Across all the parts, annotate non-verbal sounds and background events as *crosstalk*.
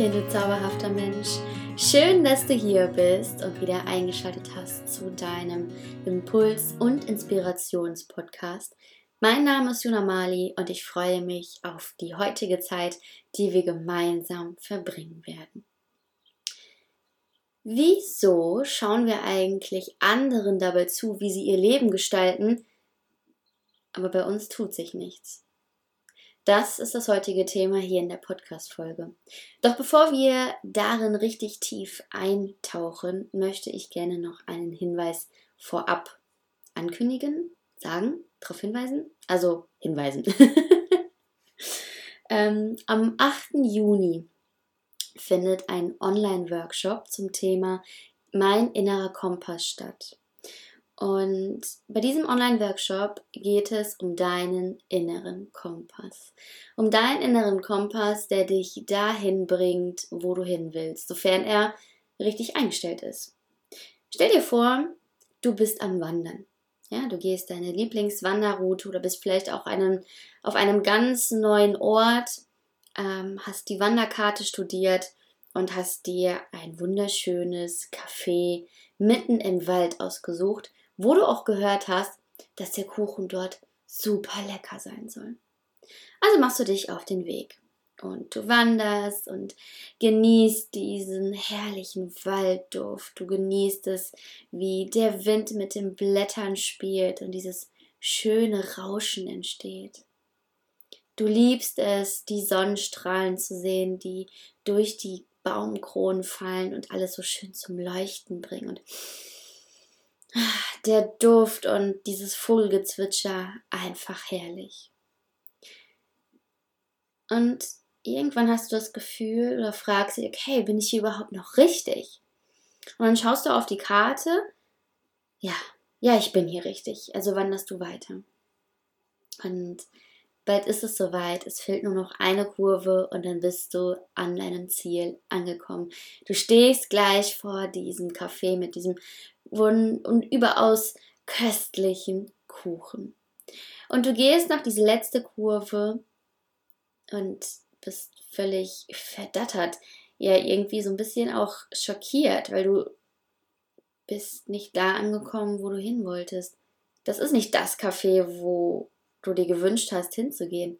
Hallöchen, du zauberhafter Mensch. Schön, dass du hier bist und wieder eingeschaltet hast zu deinem Impuls- und Inspirationspodcast. Mein Name ist Juna Mali und ich freue mich auf die heutige Zeit, die wir gemeinsam verbringen werden. Wieso schauen wir eigentlich anderen dabei zu, wie sie ihr Leben gestalten, aber bei uns tut sich nichts? Das ist das heutige Thema hier in der Podcast-Folge. Doch bevor wir darin richtig tief eintauchen, möchte ich gerne noch einen Hinweis vorab ankündigen, sagen, darauf hinweisen, also hinweisen. *laughs* ähm, am 8. Juni findet ein Online-Workshop zum Thema Mein innerer Kompass statt. Und bei diesem Online-Workshop geht es um deinen inneren Kompass. Um deinen inneren Kompass, der dich dahin bringt, wo du hin willst, sofern er richtig eingestellt ist. Stell dir vor, du bist am Wandern. Ja, du gehst deine Lieblingswanderroute oder bist vielleicht auch einen, auf einem ganz neuen Ort, ähm, hast die Wanderkarte studiert und hast dir ein wunderschönes Café mitten im Wald ausgesucht, wo du auch gehört hast, dass der Kuchen dort super lecker sein soll. Also machst du dich auf den Weg und du wanderst und genießt diesen herrlichen Waldduft. Du genießt es, wie der Wind mit den Blättern spielt und dieses schöne Rauschen entsteht. Du liebst es, die Sonnenstrahlen zu sehen, die durch die Baumkronen fallen und alles so schön zum Leuchten bringen. Und der Duft und dieses Vogelgezwitscher einfach herrlich. Und irgendwann hast du das Gefühl oder fragst dich, okay, bin ich hier überhaupt noch richtig? Und dann schaust du auf die Karte, ja, ja, ich bin hier richtig. Also wanderst du weiter. Und bald ist es soweit. Es fehlt nur noch eine Kurve und dann bist du an deinem Ziel angekommen. Du stehst gleich vor diesem Café mit diesem und überaus köstlichen Kuchen. Und du gehst nach diese letzte Kurve und bist völlig verdattert. Ja, irgendwie so ein bisschen auch schockiert, weil du bist nicht da angekommen, wo du hin wolltest. Das ist nicht das Café, wo du dir gewünscht hast, hinzugehen.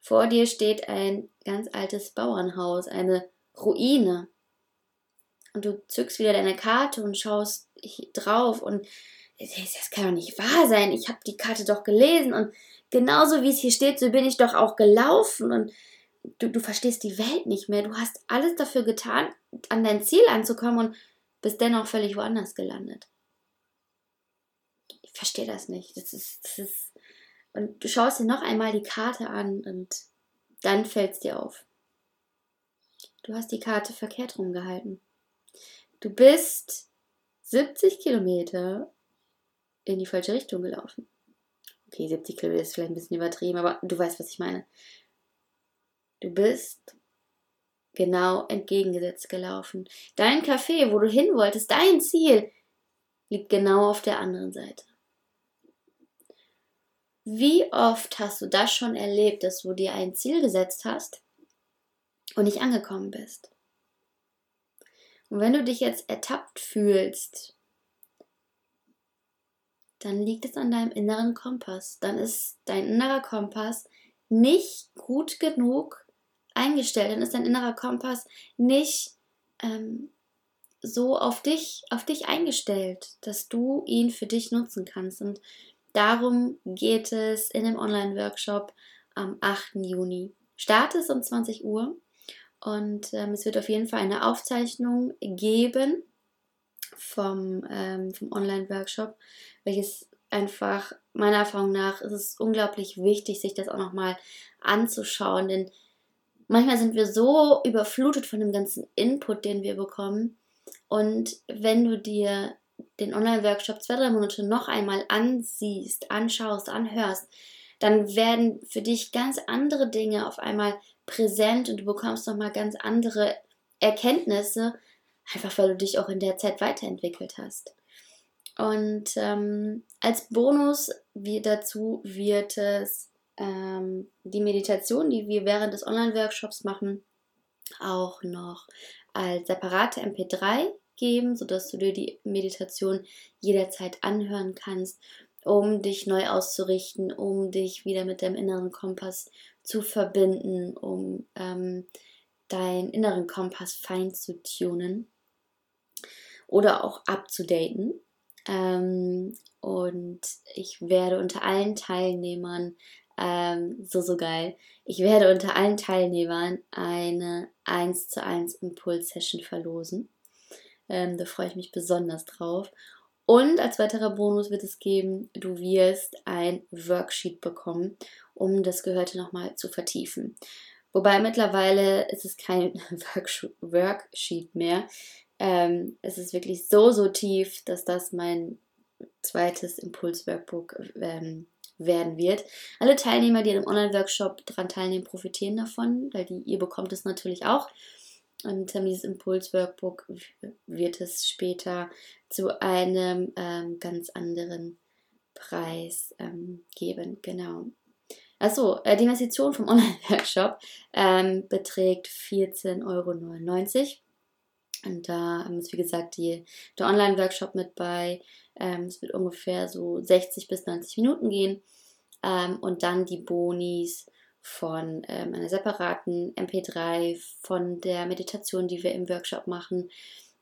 Vor dir steht ein ganz altes Bauernhaus, eine Ruine und du zückst wieder deine Karte und schaust drauf und das kann doch nicht wahr sein. Ich habe die Karte doch gelesen und genauso wie es hier steht, so bin ich doch auch gelaufen und du, du verstehst die Welt nicht mehr. Du hast alles dafür getan, an dein Ziel anzukommen und bist dennoch völlig woanders gelandet. Ich verstehe das nicht. Das ist, das ist und du schaust dir noch einmal die Karte an und dann fällt es dir auf. Du hast die Karte verkehrt rumgehalten. Du bist 70 Kilometer in die falsche Richtung gelaufen. Okay, 70 Kilometer ist vielleicht ein bisschen übertrieben, aber du weißt, was ich meine. Du bist genau entgegengesetzt gelaufen. Dein Café, wo du hin wolltest, dein Ziel, liegt genau auf der anderen Seite. Wie oft hast du das schon erlebt, dass du dir ein Ziel gesetzt hast und nicht angekommen bist? Und wenn du dich jetzt ertappt fühlst, dann liegt es an deinem inneren Kompass. Dann ist dein innerer Kompass nicht gut genug eingestellt. Dann ist dein innerer Kompass nicht ähm, so auf dich, auf dich eingestellt, dass du ihn für dich nutzen kannst. Und darum geht es in dem Online-Workshop am 8. Juni. Start ist um 20 Uhr und ähm, es wird auf jeden Fall eine Aufzeichnung geben vom, ähm, vom Online-Workshop, welches einfach meiner Erfahrung nach ist es unglaublich wichtig, sich das auch nochmal anzuschauen, denn manchmal sind wir so überflutet von dem ganzen Input, den wir bekommen. Und wenn du dir den Online-Workshop zwei, drei Monate noch einmal ansiehst, anschaust, anhörst, dann werden für dich ganz andere Dinge auf einmal präsent und du bekommst nochmal ganz andere Erkenntnisse, einfach weil du dich auch in der Zeit weiterentwickelt hast. Und ähm, als Bonus wie dazu wird es ähm, die Meditation, die wir während des Online-Workshops machen, auch noch als separate MP3 geben, sodass du dir die Meditation jederzeit anhören kannst, um dich neu auszurichten, um dich wieder mit deinem inneren Kompass zu verbinden, um ähm, deinen inneren Kompass fein zu tunen oder auch abzudaten. Ähm, und ich werde unter allen Teilnehmern, ähm, so, so geil, ich werde unter allen Teilnehmern eine 1 zu 1 Impuls-Session verlosen. Ähm, da freue ich mich besonders drauf. Und als weiterer Bonus wird es geben, du wirst ein Worksheet bekommen, um das Gehörte nochmal zu vertiefen. Wobei mittlerweile ist es kein *laughs* Worksheet mehr. Ähm, es ist wirklich so, so tief, dass das mein zweites Impuls-Workbook ähm, werden wird. Alle Teilnehmer, die an einem Online-Workshop daran teilnehmen, profitieren davon, weil die, ihr bekommt es natürlich auch. Und ähm, dieses Impuls-Workbook wird es später zu einem ähm, ganz anderen Preis ähm, geben. Genau. Achso, äh, die Investition vom Online-Workshop ähm, beträgt 14,99 Euro. Und da ist, wie gesagt, die, der Online-Workshop mit bei. Ähm, es wird ungefähr so 60 bis 90 Minuten gehen. Ähm, und dann die Bonis von ähm, einer separaten MP3, von der Meditation, die wir im Workshop machen,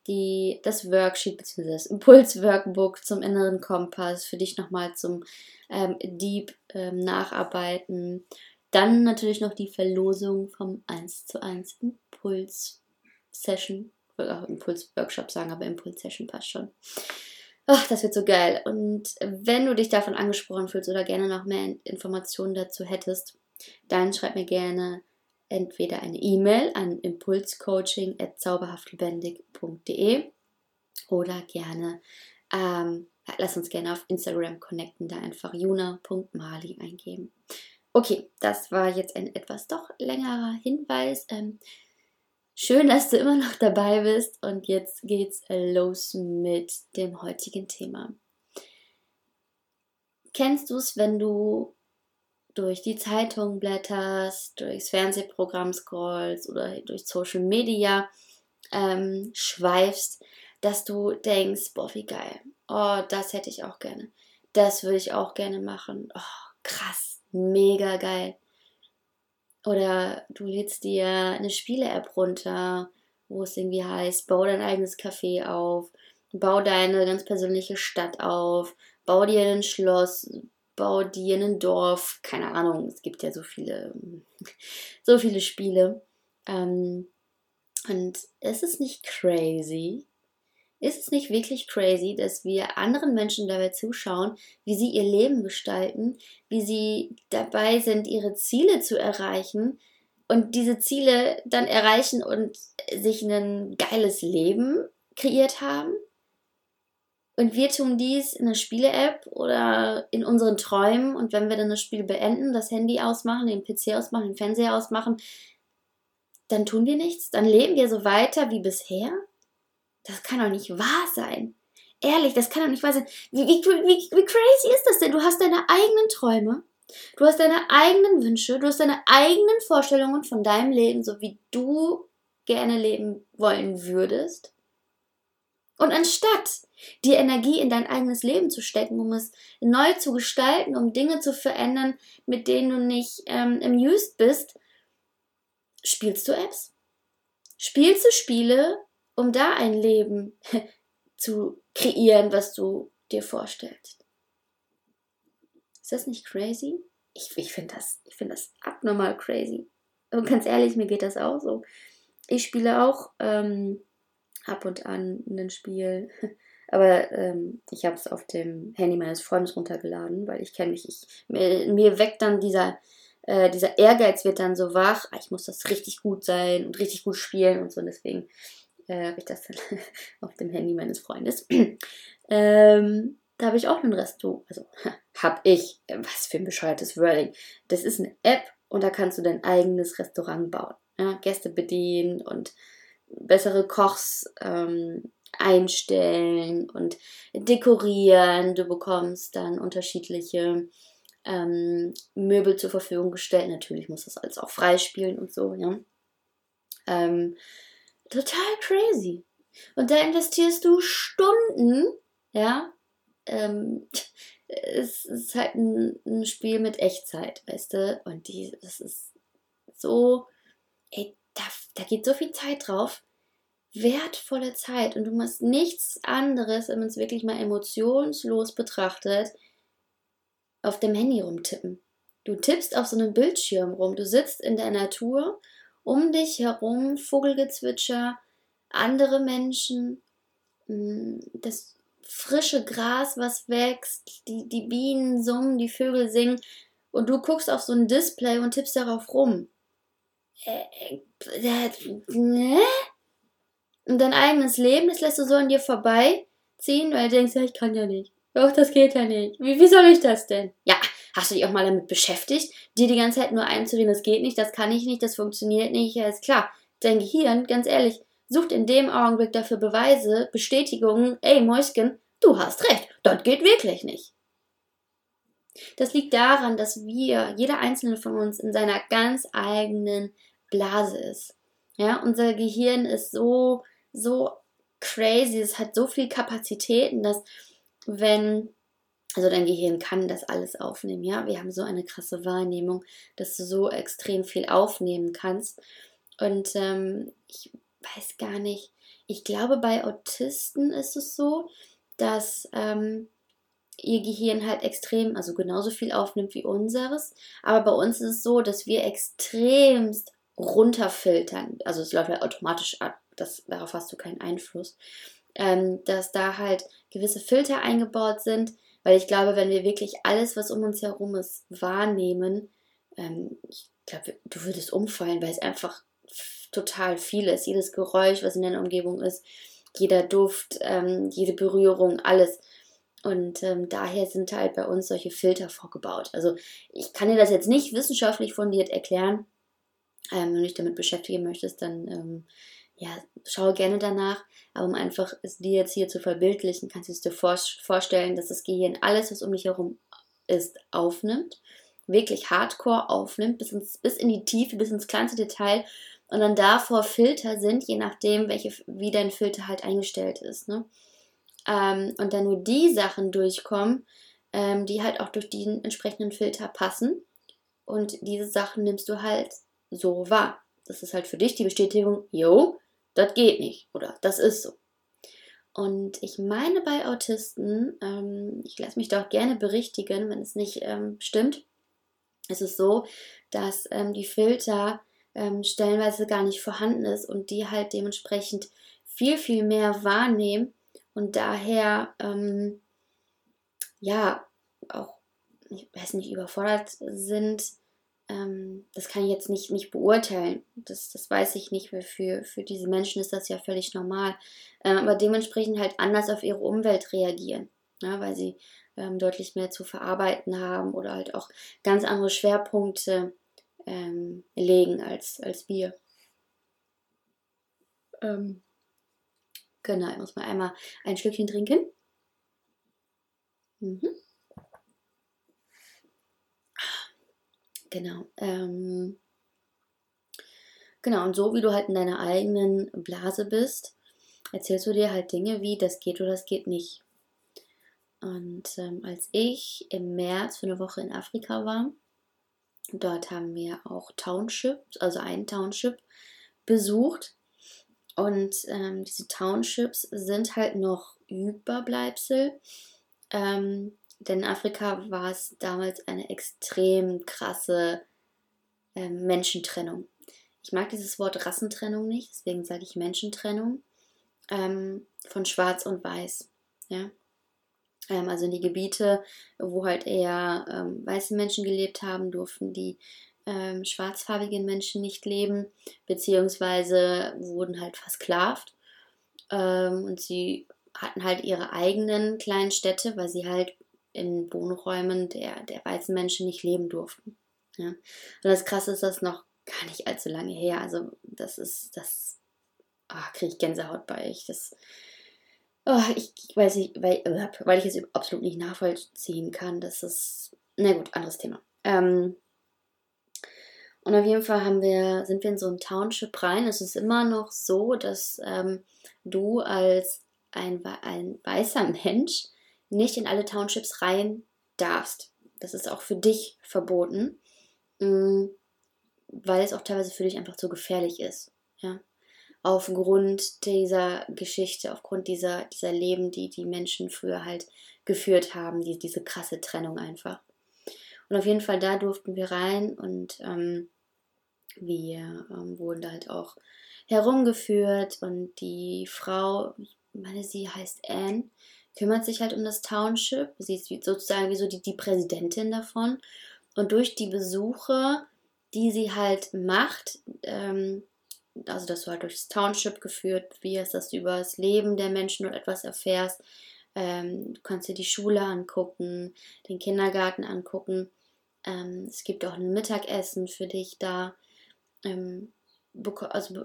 die, das Worksheet bzw. das Impuls-Workbook zum inneren Kompass für dich nochmal zum ähm, Deep ähm, Nacharbeiten. Dann natürlich noch die Verlosung vom 1 zu 1 Impuls-Session. Ich würde auch Impuls-Workshop sagen, aber Impuls-Session passt schon. Ach, das wird so geil. Und wenn du dich davon angesprochen fühlst oder gerne noch mehr Informationen dazu hättest, dann schreib mir gerne entweder eine E-Mail an impulscoaching.zauberhaftlebendig.de oder gerne, ähm, lass uns gerne auf Instagram connecten, da einfach juna.mali eingeben. Okay, das war jetzt ein etwas doch längerer Hinweis. Ähm, schön, dass du immer noch dabei bist und jetzt geht's los mit dem heutigen Thema. Kennst du es, wenn du durch die Zeitung blätterst, durchs Fernsehprogramm scrollst oder durch Social Media ähm, schweifst, dass du denkst, boah, wie geil. Oh, das hätte ich auch gerne. Das würde ich auch gerne machen. Oh, krass, mega geil. Oder du lädst dir eine Spiele-App runter, wo es irgendwie heißt, bau dein eigenes Café auf, bau deine ganz persönliche Stadt auf, bau dir ein Schloss, bau dir ein Dorf, keine Ahnung, es gibt ja so viele, *laughs* so viele Spiele. Ähm, und ist es nicht crazy? Ist es nicht wirklich crazy, dass wir anderen Menschen dabei zuschauen, wie sie ihr Leben gestalten, wie sie dabei sind, ihre Ziele zu erreichen und diese Ziele dann erreichen und sich ein geiles Leben kreiert haben? Und wir tun dies in der Spiele-App oder in unseren Träumen. Und wenn wir dann das Spiel beenden, das Handy ausmachen, den PC ausmachen, den Fernseher ausmachen, dann tun wir nichts. Dann leben wir so weiter wie bisher. Das kann doch nicht wahr sein. Ehrlich, das kann doch nicht wahr sein. Wie, wie, wie, wie crazy ist das denn? Du hast deine eigenen Träume. Du hast deine eigenen Wünsche. Du hast deine eigenen Vorstellungen von deinem Leben, so wie du gerne leben wollen würdest. Und anstatt die Energie in dein eigenes Leben zu stecken, um es neu zu gestalten, um Dinge zu verändern, mit denen du nicht ähm, amused bist, spielst du Apps. Spielst du Spiele, um da ein Leben *laughs* zu kreieren, was du dir vorstellst. Ist das nicht crazy? Ich, ich finde das, find das abnormal crazy. Und ganz ehrlich, mir geht das auch so. Ich spiele auch ähm, ab und an ein Spiel. *laughs* Aber ähm, ich habe es auf dem Handy meines Freundes runtergeladen, weil ich kenne mich. Ich, mir, mir weckt dann dieser, äh, dieser Ehrgeiz wird dann so wach. Ah, ich muss das richtig gut sein und richtig gut spielen und so. Und deswegen äh, habe ich das dann *laughs* auf dem Handy meines Freundes. *clears throat* ähm, da habe ich auch einen Resto. Also *laughs* habe ich. Was für ein bescheuertes Wording. Das ist eine App und da kannst du dein eigenes Restaurant bauen. Ja? Gäste bedienen und bessere Kochs ähm, einstellen und dekorieren. Du bekommst dann unterschiedliche ähm, Möbel zur Verfügung gestellt. Natürlich muss das alles auch freispielen und so, ja. Ähm, total crazy. Und da investierst du Stunden, ja. Ähm, *laughs* es ist halt ein, ein, Spiel mit Echtzeit, weißt du? Und die, das ist so, ey, da, geht so viel Zeit drauf. Wertvolle Zeit. Und du machst nichts anderes, wenn man es wirklich mal emotionslos betrachtet, auf dem Handy rumtippen. Du tippst auf so einem Bildschirm rum. Du sitzt in der Natur, um dich herum Vogelgezwitscher, andere Menschen, mm, das frische Gras, was wächst, die, die Bienen summen, die Vögel singen und du guckst auf so ein Display und tippst darauf rum. Äh, äh, ne? Und dein eigenes Leben, das lässt du so an dir vorbeiziehen, weil du denkst, ja, ich kann ja nicht. Doch, das geht ja nicht. Wie, wie soll ich das denn? Ja, hast du dich auch mal damit beschäftigt, dir die ganze Zeit nur einzureden, das geht nicht, das kann ich nicht, das funktioniert nicht, ja, ist klar. Dein Gehirn, ganz ehrlich, sucht in dem Augenblick dafür Beweise, Bestätigungen, ey Mäuschen, du hast recht, das geht wirklich nicht. Das liegt daran, dass wir, jeder einzelne von uns, in seiner ganz eigenen Blase ist. Ja, unser Gehirn ist so, so crazy, es hat so viel Kapazitäten, dass wenn, also dein Gehirn kann das alles aufnehmen, ja, wir haben so eine krasse Wahrnehmung, dass du so extrem viel aufnehmen kannst. Und ähm, ich weiß gar nicht, ich glaube, bei Autisten ist es so, dass ähm, ihr Gehirn halt extrem, also genauso viel aufnimmt wie unseres. Aber bei uns ist es so, dass wir extremst runterfiltern. Also es läuft halt automatisch ab, das, darauf hast du keinen Einfluss. Ähm, dass da halt gewisse Filter eingebaut sind, weil ich glaube, wenn wir wirklich alles, was um uns herum ist, wahrnehmen, ähm, ich glaube, du würdest umfallen, weil es einfach total viel ist. Jedes Geräusch, was in deiner Umgebung ist, jeder Duft, ähm, jede Berührung, alles. Und ähm, daher sind halt bei uns solche Filter vorgebaut. Also ich kann dir das jetzt nicht wissenschaftlich fundiert erklären. Ähm, wenn du dich damit beschäftigen möchtest, dann ähm, ja, schau gerne danach. Aber um einfach es dir jetzt hier zu verbildlichen, kannst du es dir vor vorstellen, dass das Gehirn alles, was um dich herum ist, aufnimmt. Wirklich hardcore aufnimmt, bis, ins, bis in die Tiefe, bis ins kleinste Detail und dann davor Filter sind, je nachdem, welche, wie dein Filter halt eingestellt ist. Ne? Ähm, und dann nur die Sachen durchkommen, ähm, die halt auch durch den entsprechenden Filter passen. Und diese Sachen nimmst du halt so wahr. Das ist halt für dich die Bestätigung, jo, das geht nicht oder das ist so. Und ich meine bei Autisten, ähm, ich lasse mich doch gerne berichtigen, wenn es nicht ähm, stimmt, ist es so, dass ähm, die Filter ähm, stellenweise gar nicht vorhanden ist und die halt dementsprechend viel, viel mehr wahrnehmen und daher, ähm, ja, auch, ich weiß nicht, überfordert sind. Ähm, das kann ich jetzt nicht, nicht beurteilen. Das, das weiß ich nicht. Weil für, für diese Menschen ist das ja völlig normal. Ähm, aber dementsprechend halt anders auf ihre Umwelt reagieren. Ja, weil sie ähm, deutlich mehr zu verarbeiten haben oder halt auch ganz andere Schwerpunkte ähm, legen als, als wir. Ähm, genau, ich muss mal einmal ein Schlückchen trinken. Mhm. Genau. Ähm, genau, und so wie du halt in deiner eigenen Blase bist, erzählst du dir halt Dinge wie, das geht oder das geht nicht. Und ähm, als ich im März für eine Woche in Afrika war, Dort haben wir auch Townships, also ein Township besucht. Und ähm, diese Townships sind halt noch Überbleibsel. Ähm, denn in Afrika war es damals eine extrem krasse ähm, Menschentrennung. Ich mag dieses Wort Rassentrennung nicht, deswegen sage ich Menschentrennung ähm, von Schwarz und Weiß. Ja? Ähm, also in die Gebiete, wo halt eher ähm, weiße Menschen gelebt haben, durften die ähm, schwarzfarbigen Menschen nicht leben, beziehungsweise wurden halt versklavt. Ähm, und sie hatten halt ihre eigenen kleinen Städte, weil sie halt in Wohnräumen der, der weißen Menschen nicht leben durften. Ja. Und das Krasse ist, das noch gar nicht allzu lange her. Also das ist, das ah, kriege ich Gänsehaut bei ich. Das, Oh, ich, ich, weiß nicht, weil, weil ich es absolut nicht nachvollziehen kann. Das ist, na gut, anderes Thema. Ähm, Und auf jeden Fall haben wir, sind wir in so ein Township rein. Es ist immer noch so, dass ähm, du als ein, ein weißer Mensch nicht in alle Townships rein darfst. Das ist auch für dich verboten, mm, weil es auch teilweise für dich einfach zu gefährlich ist. Ja? Aufgrund dieser Geschichte, aufgrund dieser, dieser Leben, die die Menschen früher halt geführt haben, die, diese krasse Trennung einfach. Und auf jeden Fall da durften wir rein und ähm, wir ähm, wurden da halt auch herumgeführt und die Frau, ich meine, sie heißt Anne, kümmert sich halt um das Township. Sie ist sozusagen wie so die, die Präsidentin davon. Und durch die Besuche, die sie halt macht, ähm, also dass du halt durchs Township geführt wirst, dass du über das Leben der Menschen dort etwas erfährst. Ähm, du kannst dir die Schule angucken, den Kindergarten angucken. Ähm, es gibt auch ein Mittagessen für dich da. Ähm, also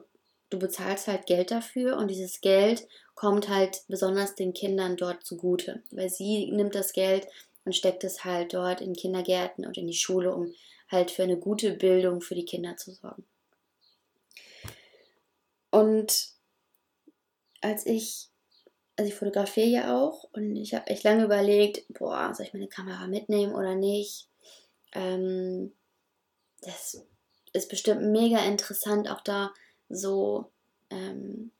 du bezahlst halt Geld dafür und dieses Geld kommt halt besonders den Kindern dort zugute, weil sie nimmt das Geld und steckt es halt dort in Kindergärten und in die Schule, um halt für eine gute Bildung für die Kinder zu sorgen. Und als ich, also ich fotografiere ja auch und ich habe echt lange überlegt, boah, soll ich meine Kamera mitnehmen oder nicht? Ähm, das ist bestimmt mega interessant, auch da so, ähm,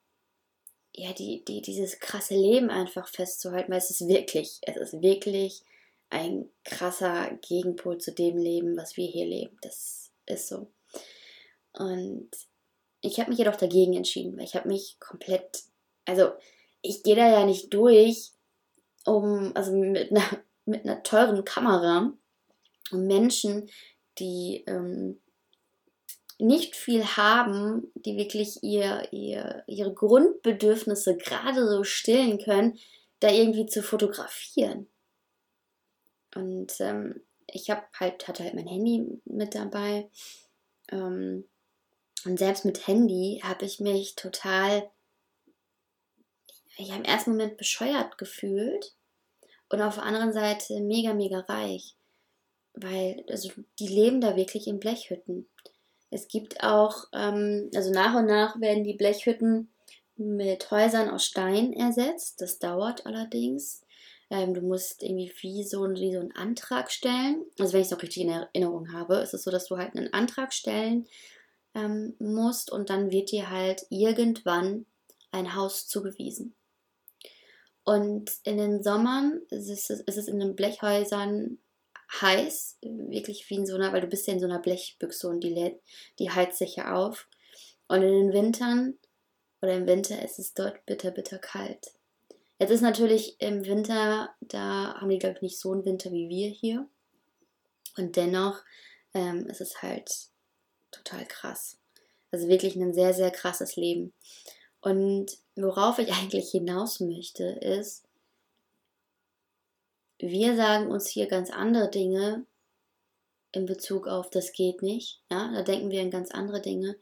ja, die, die, dieses krasse Leben einfach festzuhalten, weil es ist wirklich, es ist wirklich ein krasser Gegenpol zu dem Leben, was wir hier leben. Das ist so. Und ich habe mich jedoch dagegen entschieden, weil ich habe mich komplett, also ich gehe da ja nicht durch, um, also mit einer, mit einer teuren Kamera, um Menschen, die ähm, nicht viel haben, die wirklich ihr, ihr, ihre Grundbedürfnisse gerade so stillen können, da irgendwie zu fotografieren. Und ähm, ich habe halt, hatte halt mein Handy mit dabei. Ähm, und selbst mit Handy habe ich mich total, ja, im ersten Moment bescheuert gefühlt und auf der anderen Seite mega, mega reich. Weil, also, die leben da wirklich in Blechhütten. Es gibt auch, ähm, also nach und nach werden die Blechhütten mit Häusern aus Stein ersetzt. Das dauert allerdings. Ähm, du musst irgendwie wie so, wie so einen Antrag stellen. Also wenn ich es noch richtig in Erinnerung habe, ist es so, dass du halt einen Antrag stellen ähm, musst und dann wird dir halt irgendwann ein Haus zugewiesen. Und in den Sommern ist es, ist es in den Blechhäusern heiß, wirklich wie in so einer, weil du bist ja in so einer Blechbüchse und die, lädt, die heizt sich ja auf. Und in den Wintern oder im Winter ist es dort bitter, bitter kalt. Jetzt ist natürlich im Winter, da haben die, glaube ich, nicht so einen Winter wie wir hier. Und dennoch ähm, ist es halt total krass. Also wirklich ein sehr, sehr krasses Leben. Und worauf ich *laughs* eigentlich hinaus möchte, ist, wir sagen uns hier ganz andere Dinge in Bezug auf das geht nicht. Ja, da denken wir an ganz andere Dinge.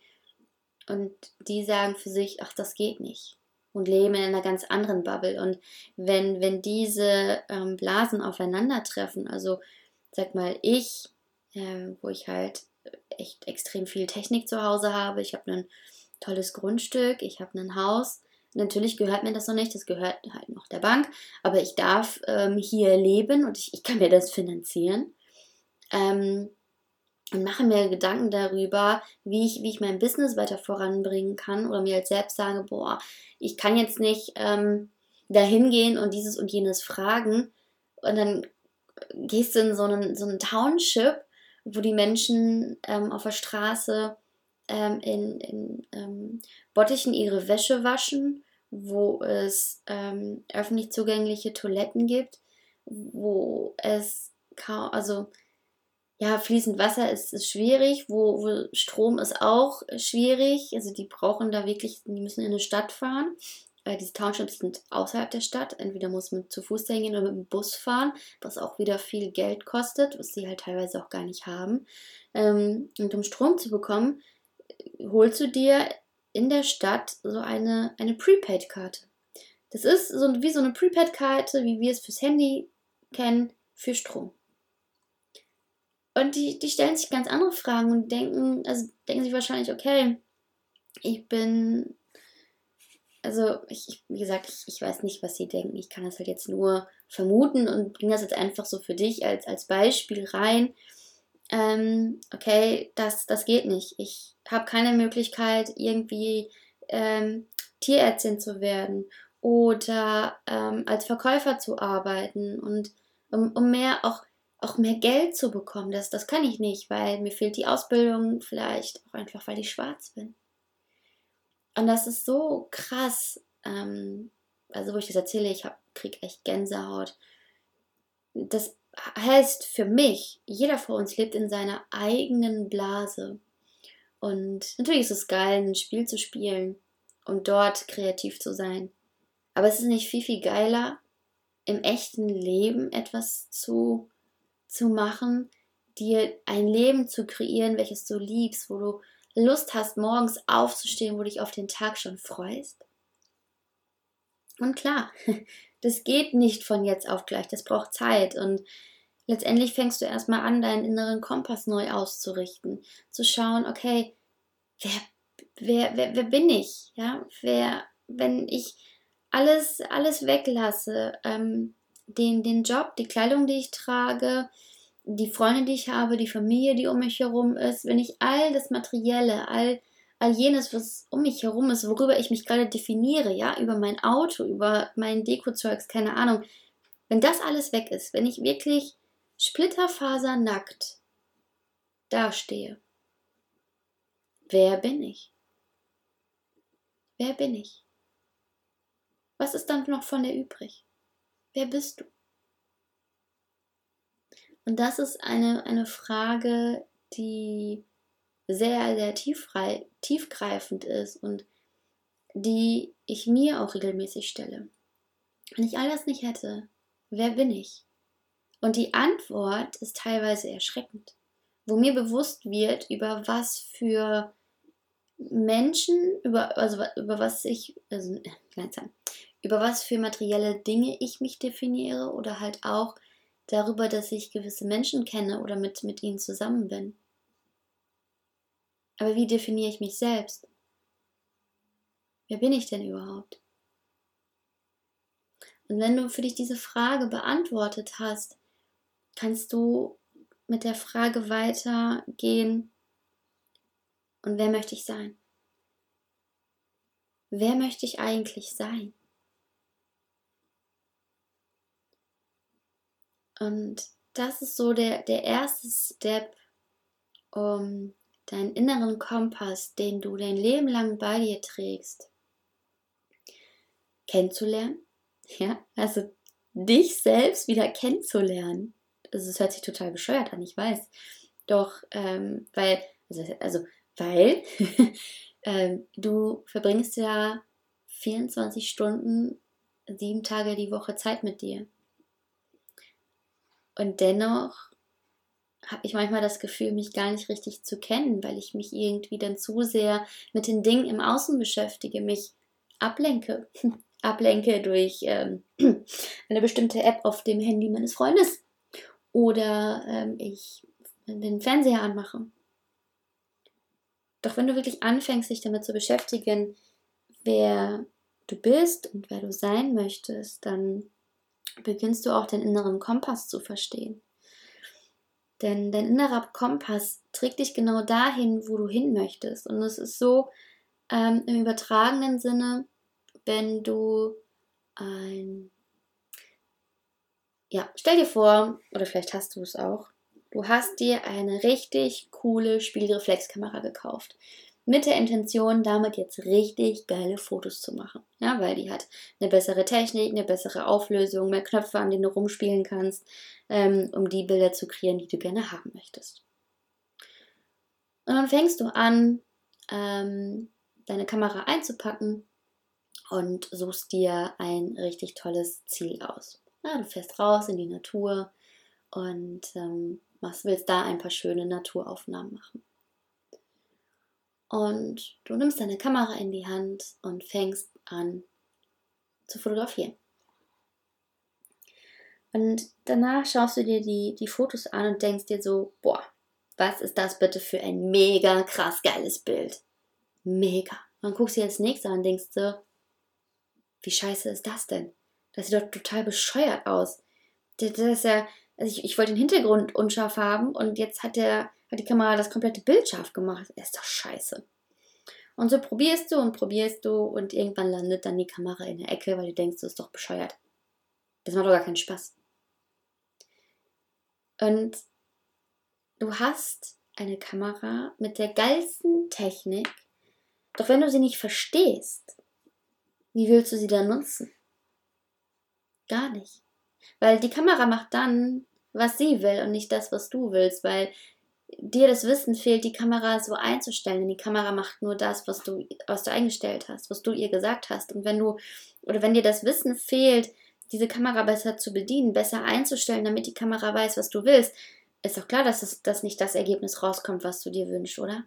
Und die sagen für sich, ach, das geht nicht. Und leben in einer ganz anderen Bubble. Und wenn, wenn diese ähm, Blasen aufeinandertreffen, also sag mal, ich, äh, wo ich halt echt extrem viel Technik zu Hause habe. Ich habe ein tolles Grundstück, ich habe ein Haus. Natürlich gehört mir das noch nicht, das gehört halt noch der Bank, aber ich darf ähm, hier leben und ich, ich, kann mir das finanzieren. Ähm, und mache mir Gedanken darüber, wie ich, wie ich mein Business weiter voranbringen kann oder mir halt selbst sage, boah, ich kann jetzt nicht ähm, dahin gehen und dieses und jenes fragen und dann gehst du in so einen, so einen Township wo die Menschen ähm, auf der Straße ähm, in, in ähm, Bottichen ihre Wäsche waschen, wo es ähm, öffentlich zugängliche Toiletten gibt, wo es kaum, also ja, fließend Wasser ist, ist schwierig, wo, wo Strom ist auch schwierig. Also die brauchen da wirklich, die müssen in eine Stadt fahren äh, diese Townships sind außerhalb der Stadt. Entweder muss man zu Fuß dahin gehen oder mit dem Bus fahren, was auch wieder viel Geld kostet, was sie halt teilweise auch gar nicht haben. Ähm, und um Strom zu bekommen, holst du dir in der Stadt so eine, eine Prepaid-Karte. Das ist so wie so eine Prepaid-Karte, wie wir es fürs Handy kennen, für Strom. Und die, die stellen sich ganz andere Fragen und denken, also denken sich wahrscheinlich, okay, ich bin, also ich, wie gesagt, ich, ich weiß nicht, was sie denken. Ich kann das halt jetzt nur vermuten und bringe das jetzt einfach so für dich als, als Beispiel rein. Ähm, okay, das, das geht nicht. Ich habe keine Möglichkeit, irgendwie ähm, Tierärztin zu werden oder ähm, als Verkäufer zu arbeiten und um, um mehr auch, auch mehr Geld zu bekommen. Das, das kann ich nicht, weil mir fehlt die Ausbildung, vielleicht auch einfach, weil ich schwarz bin. Und das ist so krass, ähm, also wo ich das erzähle, ich hab, krieg echt Gänsehaut. Das heißt für mich, jeder von uns lebt in seiner eigenen Blase. Und natürlich ist es geil, ein Spiel zu spielen und dort kreativ zu sein. Aber es ist nicht viel, viel geiler, im echten Leben etwas zu, zu machen, dir ein Leben zu kreieren, welches du liebst, wo du Lust hast, morgens aufzustehen, wo du dich auf den Tag schon freust. Und klar, *laughs* das geht nicht von jetzt auf gleich, das braucht Zeit und letztendlich fängst du erstmal an, deinen inneren Kompass neu auszurichten, zu schauen, okay, wer, wer, wer, wer bin ich? Ja, wer, wenn ich alles, alles weglasse, ähm, den, den Job, die Kleidung, die ich trage, die Freunde, die ich habe, die Familie, die um mich herum ist, wenn ich all das Materielle, all, all jenes, was um mich herum ist, worüber ich mich gerade definiere, ja, über mein Auto, über mein Dekozeugs, keine Ahnung, wenn das alles weg ist, wenn ich wirklich splitterfasernackt dastehe, wer bin ich? Wer bin ich? Was ist dann noch von dir übrig? Wer bist du? Und das ist eine, eine Frage, die sehr, sehr tiefrei, tiefgreifend ist und die ich mir auch regelmäßig stelle. Wenn ich all das nicht hätte, wer bin ich? Und die Antwort ist teilweise erschreckend, wo mir bewusst wird, über was für Menschen, über, also über was ich, also, langsam, über was für materielle Dinge ich mich definiere oder halt auch darüber, dass ich gewisse Menschen kenne oder mit, mit ihnen zusammen bin. Aber wie definiere ich mich selbst? Wer bin ich denn überhaupt? Und wenn du für dich diese Frage beantwortet hast, kannst du mit der Frage weitergehen, und wer möchte ich sein? Wer möchte ich eigentlich sein? Und das ist so der, der erste Step, um deinen inneren Kompass, den du dein Leben lang bei dir trägst, kennenzulernen. *laughs* Ja, also dich selbst wieder kennenzulernen. Also es hört sich total bescheuert an, ich weiß. Doch, ähm, weil, also, also weil *laughs* ähm, du verbringst ja 24 Stunden, sieben Tage die Woche Zeit mit dir. Und dennoch habe ich manchmal das Gefühl, mich gar nicht richtig zu kennen, weil ich mich irgendwie dann zu sehr mit den Dingen im Außen beschäftige, mich ablenke. *laughs* ablenke durch ähm, *clears throat* eine bestimmte App auf dem Handy meines Freundes. Oder ähm, ich den Fernseher anmache. Doch wenn du wirklich anfängst, dich damit zu beschäftigen, wer du bist und wer du sein möchtest, dann beginnst du auch den inneren Kompass zu verstehen. Denn dein innerer Kompass trägt dich genau dahin, wo du hin möchtest. Und es ist so ähm, im übertragenen Sinne, wenn du ein... Ja, stell dir vor, oder vielleicht hast du es auch, du hast dir eine richtig coole Spiegelreflexkamera gekauft mit der Intention, damit jetzt richtig geile Fotos zu machen. Ja, weil die hat eine bessere Technik, eine bessere Auflösung, mehr Knöpfe, an denen du rumspielen kannst, ähm, um die Bilder zu kreieren, die du gerne haben möchtest. Und dann fängst du an, ähm, deine Kamera einzupacken und suchst dir ein richtig tolles Ziel aus. Ja, du fährst raus in die Natur und ähm, machst, willst da ein paar schöne Naturaufnahmen machen. Und du nimmst deine Kamera in die Hand und fängst an zu fotografieren. Und danach schaust du dir die, die Fotos an und denkst dir so, boah, was ist das bitte für ein mega krass geiles Bild? Mega. Und dann guckst du dir das nächste an und denkst so, wie scheiße ist das denn? Das sieht doch total bescheuert aus. Das ist ja, also ich, ich wollte den Hintergrund unscharf haben und jetzt hat, der, hat die Kamera das komplette Bild scharf gemacht. Ist doch scheiße. Und so probierst du und probierst du und irgendwann landet dann die Kamera in der Ecke, weil du denkst, du ist doch bescheuert. Das macht doch gar keinen Spaß. Und du hast eine Kamera mit der geilsten Technik, doch wenn du sie nicht verstehst, wie willst du sie dann nutzen? Gar nicht. Weil die Kamera macht dann, was sie will und nicht das, was du willst, weil dir das Wissen fehlt, die Kamera so einzustellen. Denn die Kamera macht nur das, was du, was du eingestellt hast, was du ihr gesagt hast. Und wenn du, oder wenn dir das Wissen fehlt, diese Kamera besser zu bedienen, besser einzustellen, damit die Kamera weiß, was du willst, ist doch klar, dass, es, dass nicht das Ergebnis rauskommt, was du dir wünschst, oder?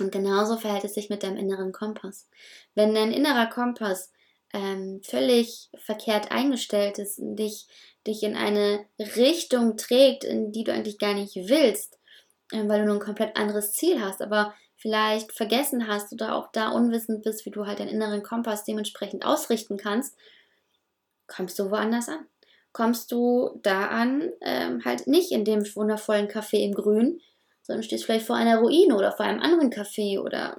Und genauso verhält es sich mit deinem inneren Kompass. Wenn dein innerer Kompass ähm, völlig verkehrt eingestellt ist und dich, dich in eine Richtung trägt, in die du eigentlich gar nicht willst, äh, weil du nur ein komplett anderes Ziel hast, aber vielleicht vergessen hast oder auch da unwissend bist, wie du halt deinen inneren Kompass dementsprechend ausrichten kannst, kommst du woanders an. Kommst du da an, ähm, halt nicht in dem wundervollen Café im Grün, sondern stehst vielleicht vor einer Ruine oder vor einem anderen Café oder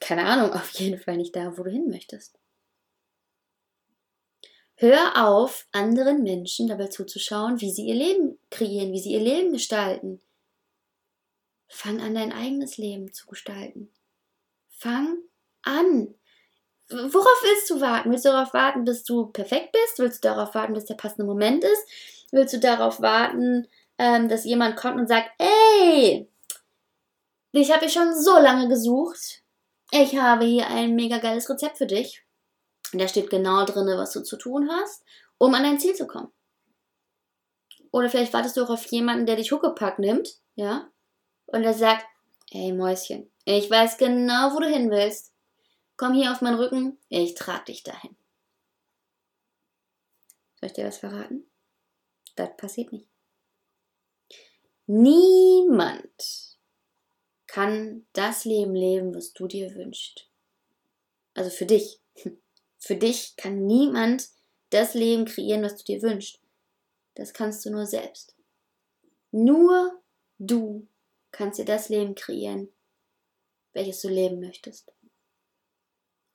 keine Ahnung, auf jeden Fall nicht da, wo du hin möchtest. Hör auf, anderen Menschen dabei zuzuschauen, wie sie ihr Leben kreieren, wie sie ihr Leben gestalten. Fang an, dein eigenes Leben zu gestalten. Fang an. Worauf willst du warten? Willst du darauf warten, bis du perfekt bist? Willst du darauf warten, bis der passende Moment ist? Willst du darauf warten, ähm, dass jemand kommt und sagt, ey, ich habe dich schon so lange gesucht. Ich habe hier ein mega geiles Rezept für dich. Und da steht genau drin, was du zu tun hast, um an dein Ziel zu kommen. Oder vielleicht wartest du auch auf jemanden, der dich Huckepack nimmt, ja, und der sagt, ey Mäuschen, ich weiß genau, wo du hin willst. Komm hier auf meinen Rücken, ich trag dich dahin. Soll ich dir was verraten? Das passiert nicht. Niemand kann das Leben leben, was du dir wünschst. Also für dich. *laughs* Für dich kann niemand das Leben kreieren, was du dir wünschst. Das kannst du nur selbst. Nur du kannst dir das Leben kreieren, welches du leben möchtest.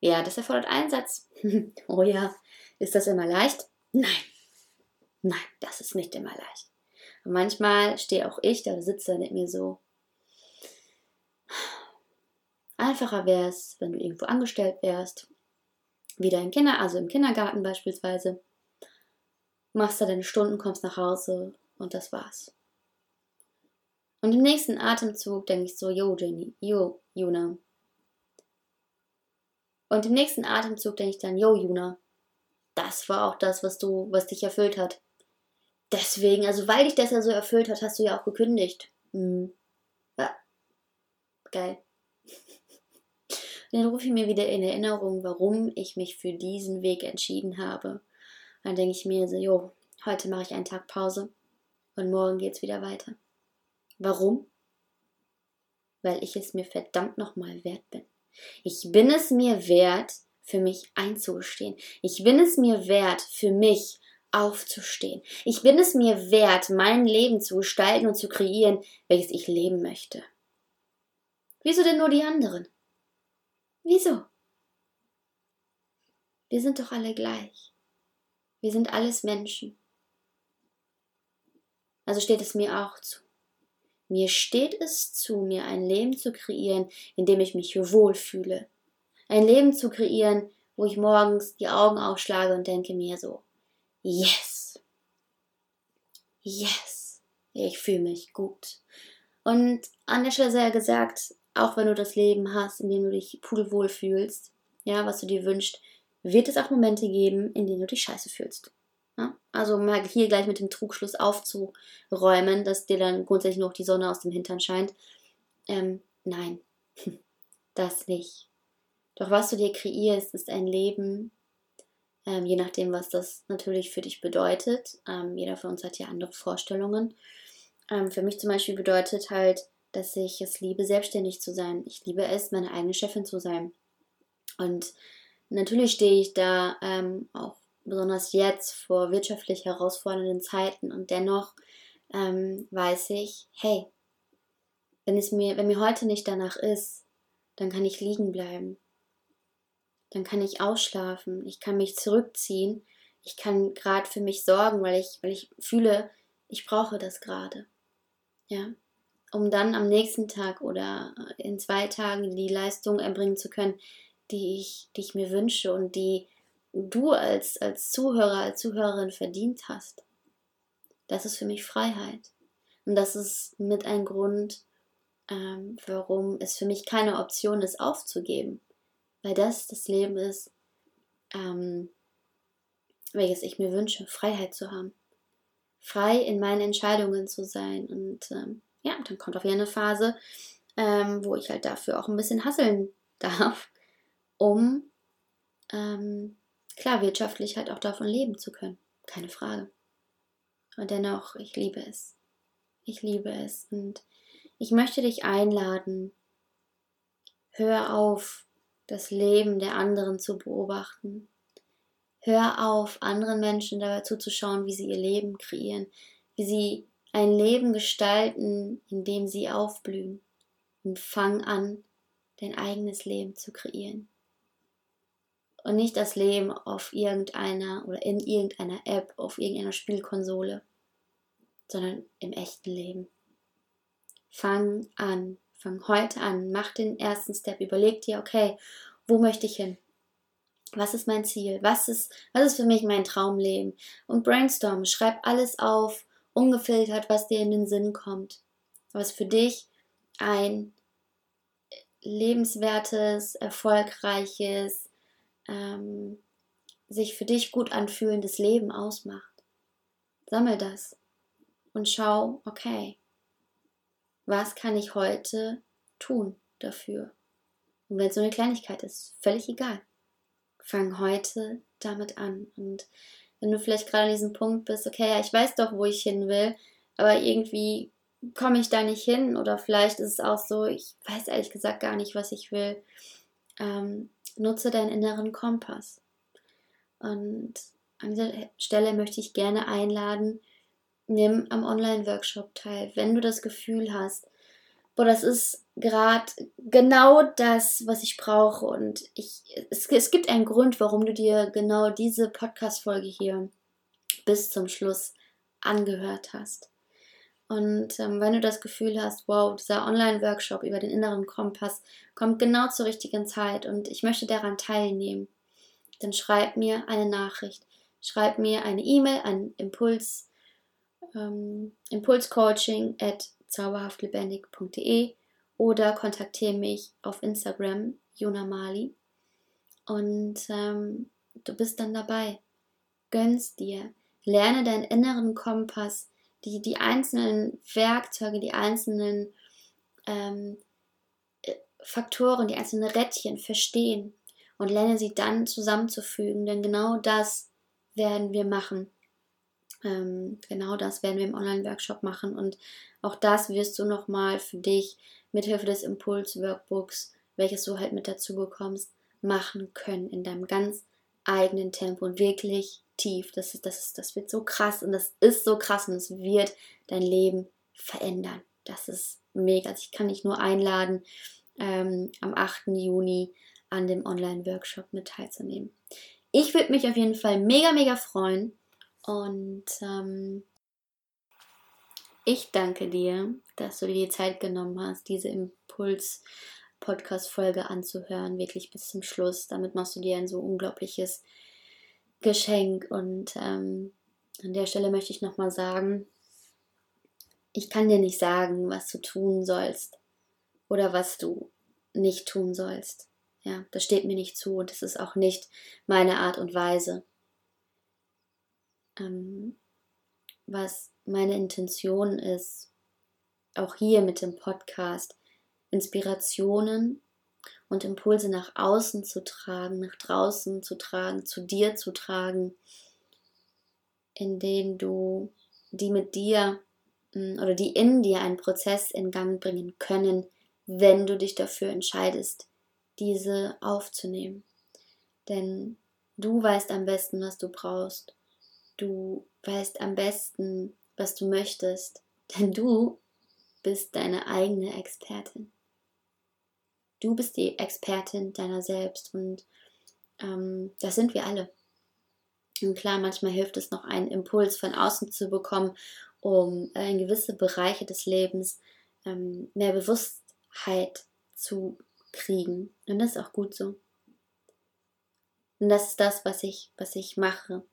Ja, das erfordert Einsatz. *laughs* oh ja, ist das immer leicht? Nein. Nein, das ist nicht immer leicht. Und manchmal stehe auch ich da, sitze mit mir so. Einfacher wäre es, wenn du irgendwo angestellt wärst wieder im Kinder, also im Kindergarten beispielsweise, machst da deine Stunden, kommst nach Hause und das war's. Und im nächsten Atemzug denke ich so, yo Jenny, yo Juna. Und im nächsten Atemzug denke ich dann, yo Juna, das war auch das, was du, was dich erfüllt hat. Deswegen, also weil dich das ja so erfüllt hat, hast du ja auch gekündigt. Hm. Ja. Geil. Dann rufe ich mir wieder in Erinnerung, warum ich mich für diesen Weg entschieden habe. dann denke ich mir so, jo, heute mache ich einen Tag Pause und morgen geht es wieder weiter. Warum? Weil ich es mir verdammt nochmal wert bin. Ich bin es mir wert, für mich einzustehen. Ich bin es mir wert, für mich aufzustehen. Ich bin es mir wert, mein Leben zu gestalten und zu kreieren, welches ich leben möchte. Wieso denn nur die anderen? Wieso? Wir sind doch alle gleich. Wir sind alles Menschen. Also steht es mir auch zu. Mir steht es zu, mir ein Leben zu kreieren, in dem ich mich wohlfühle. Ein Leben zu kreieren, wo ich morgens die Augen aufschlage und denke mir so, yes, yes, ich fühle mich gut. Und an der Stelle gesagt, auch wenn du das Leben hast, in dem du dich pudelwohl fühlst, ja, was du dir wünschst, wird es auch Momente geben, in denen du dich scheiße fühlst. Ja? Also mal hier gleich mit dem Trugschluss aufzuräumen, dass dir dann grundsätzlich nur noch die Sonne aus dem Hintern scheint. Ähm, nein, *laughs* das nicht. Doch was du dir kreierst, ist ein Leben, ähm, je nachdem, was das natürlich für dich bedeutet. Ähm, jeder von uns hat ja andere Vorstellungen. Ähm, für mich zum Beispiel bedeutet halt, dass ich es liebe, selbstständig zu sein. Ich liebe es, meine eigene Chefin zu sein. Und natürlich stehe ich da ähm, auch besonders jetzt vor wirtschaftlich herausfordernden Zeiten und dennoch ähm, weiß ich, hey, wenn es mir, wenn mir heute nicht danach ist, dann kann ich liegen bleiben. Dann kann ich ausschlafen, ich kann mich zurückziehen, ich kann gerade für mich sorgen, weil ich, weil ich fühle, ich brauche das gerade. Ja. Um dann am nächsten Tag oder in zwei Tagen die Leistung erbringen zu können, die ich, die ich mir wünsche und die du als, als Zuhörer, als Zuhörerin verdient hast. Das ist für mich Freiheit. Und das ist mit ein Grund, ähm, warum es für mich keine Option ist, aufzugeben. Weil das das Leben ist, ähm, welches ich mir wünsche, Freiheit zu haben. Frei in meinen Entscheidungen zu sein. Und ähm, ja, dann kommt auf jeden eine Phase, ähm, wo ich halt dafür auch ein bisschen hasseln darf, um ähm, klar wirtschaftlich halt auch davon leben zu können. Keine Frage. Und dennoch, ich liebe es. Ich liebe es. Und ich möchte dich einladen, hör auf, das Leben der anderen zu beobachten. Hör auf, anderen Menschen dabei zuzuschauen, wie sie ihr Leben kreieren, wie sie ein Leben gestalten, in dem sie aufblühen. Und fang an, dein eigenes Leben zu kreieren und nicht das Leben auf irgendeiner oder in irgendeiner App, auf irgendeiner Spielkonsole, sondern im echten Leben. Fang an, fang heute an, mach den ersten Step, überleg dir, okay, wo möchte ich hin? Was ist mein Ziel? Was ist, was ist für mich mein Traumleben? Und brainstorm, schreib alles auf, ungefiltert, was dir in den Sinn kommt. Was für dich ein lebenswertes, erfolgreiches, ähm, sich für dich gut anfühlendes Leben ausmacht. Sammel das und schau, okay, was kann ich heute tun dafür? Und wenn es so eine Kleinigkeit ist, völlig egal. Fang heute damit an. Und wenn du vielleicht gerade an diesem Punkt bist, okay, ja, ich weiß doch, wo ich hin will, aber irgendwie komme ich da nicht hin oder vielleicht ist es auch so, ich weiß ehrlich gesagt gar nicht, was ich will. Ähm, nutze deinen inneren Kompass. Und an dieser Stelle möchte ich gerne einladen, nimm am Online-Workshop teil. Wenn du das Gefühl hast, boah, das ist gerade genau das, was ich brauche und ich, es, es gibt einen Grund, warum du dir genau diese Podcast-Folge hier bis zum Schluss angehört hast. Und ähm, wenn du das Gefühl hast, wow, dieser Online-Workshop über den inneren Kompass kommt genau zur richtigen Zeit und ich möchte daran teilnehmen, dann schreib mir eine Nachricht. Schreib mir eine E-Mail an Impuls, ähm, impulscoaching at zauberhaftlebendig.de oder kontaktiere mich auf Instagram, Jona Mali. Und ähm, du bist dann dabei. Gönn's dir. Lerne deinen inneren Kompass die, die einzelnen Werkzeuge, die einzelnen ähm, äh, Faktoren, die einzelnen Rädchen verstehen und lerne sie dann zusammenzufügen, denn genau das werden wir machen. Ähm, genau das werden wir im Online-Workshop machen und auch das wirst du nochmal für dich mithilfe des Impuls-Workbooks, welches du halt mit dazu bekommst, machen können in deinem ganz eigenen Tempo und wirklich tief. Das, ist, das, ist, das wird so krass und das ist so krass und es wird dein Leben verändern. Das ist mega. Also ich kann dich nur einladen, ähm, am 8. Juni an dem Online-Workshop mit teilzunehmen. Ich würde mich auf jeden Fall mega, mega freuen und ähm, ich danke dir, dass du dir die Zeit genommen hast, diese Impuls-Podcast-Folge anzuhören, wirklich bis zum Schluss. Damit machst du dir ein so unglaubliches Geschenk. Und ähm, an der Stelle möchte ich nochmal sagen, ich kann dir nicht sagen, was du tun sollst oder was du nicht tun sollst. Ja, das steht mir nicht zu und das ist auch nicht meine Art und Weise. Ähm, was meine Intention ist, auch hier mit dem Podcast, Inspirationen und Impulse nach außen zu tragen, nach draußen zu tragen, zu dir zu tragen, indem du die mit dir mm, oder die in dir einen Prozess in Gang bringen können, wenn du dich dafür entscheidest, diese aufzunehmen. Denn du weißt am besten, was du brauchst. Du weißt am besten, was du möchtest. Denn du bist deine eigene Expertin. Du bist die Expertin deiner selbst und ähm, das sind wir alle. Und klar, manchmal hilft es noch, einen Impuls von außen zu bekommen, um äh, in gewisse Bereiche des Lebens ähm, mehr Bewusstheit zu kriegen. Und das ist auch gut so. Und das ist das, was ich, was ich mache.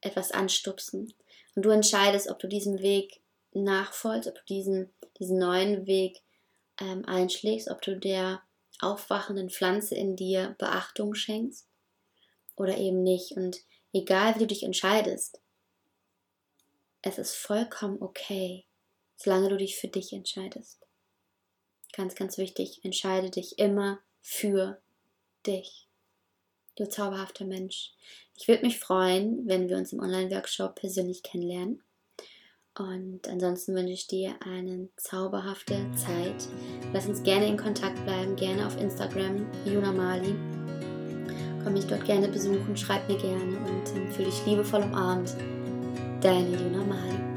Etwas anstupsen. Und du entscheidest, ob du diesen Weg nachfolgst, ob du diesen, diesen neuen Weg ähm, einschlägst, ob du der aufwachenden Pflanze in dir Beachtung schenkst oder eben nicht. Und egal wie du dich entscheidest, es ist vollkommen okay, solange du dich für dich entscheidest. Ganz, ganz wichtig, entscheide dich immer für dich. Du zauberhafter Mensch. Ich würde mich freuen, wenn wir uns im Online-Workshop persönlich kennenlernen. Und ansonsten wünsche ich dir eine zauberhafte Zeit. Lass uns gerne in Kontakt bleiben, gerne auf Instagram, Juna Mali. Komm mich dort gerne besuchen, schreib mir gerne und ähm, fühle dich liebevoll umarmt. Deine Juna Mali.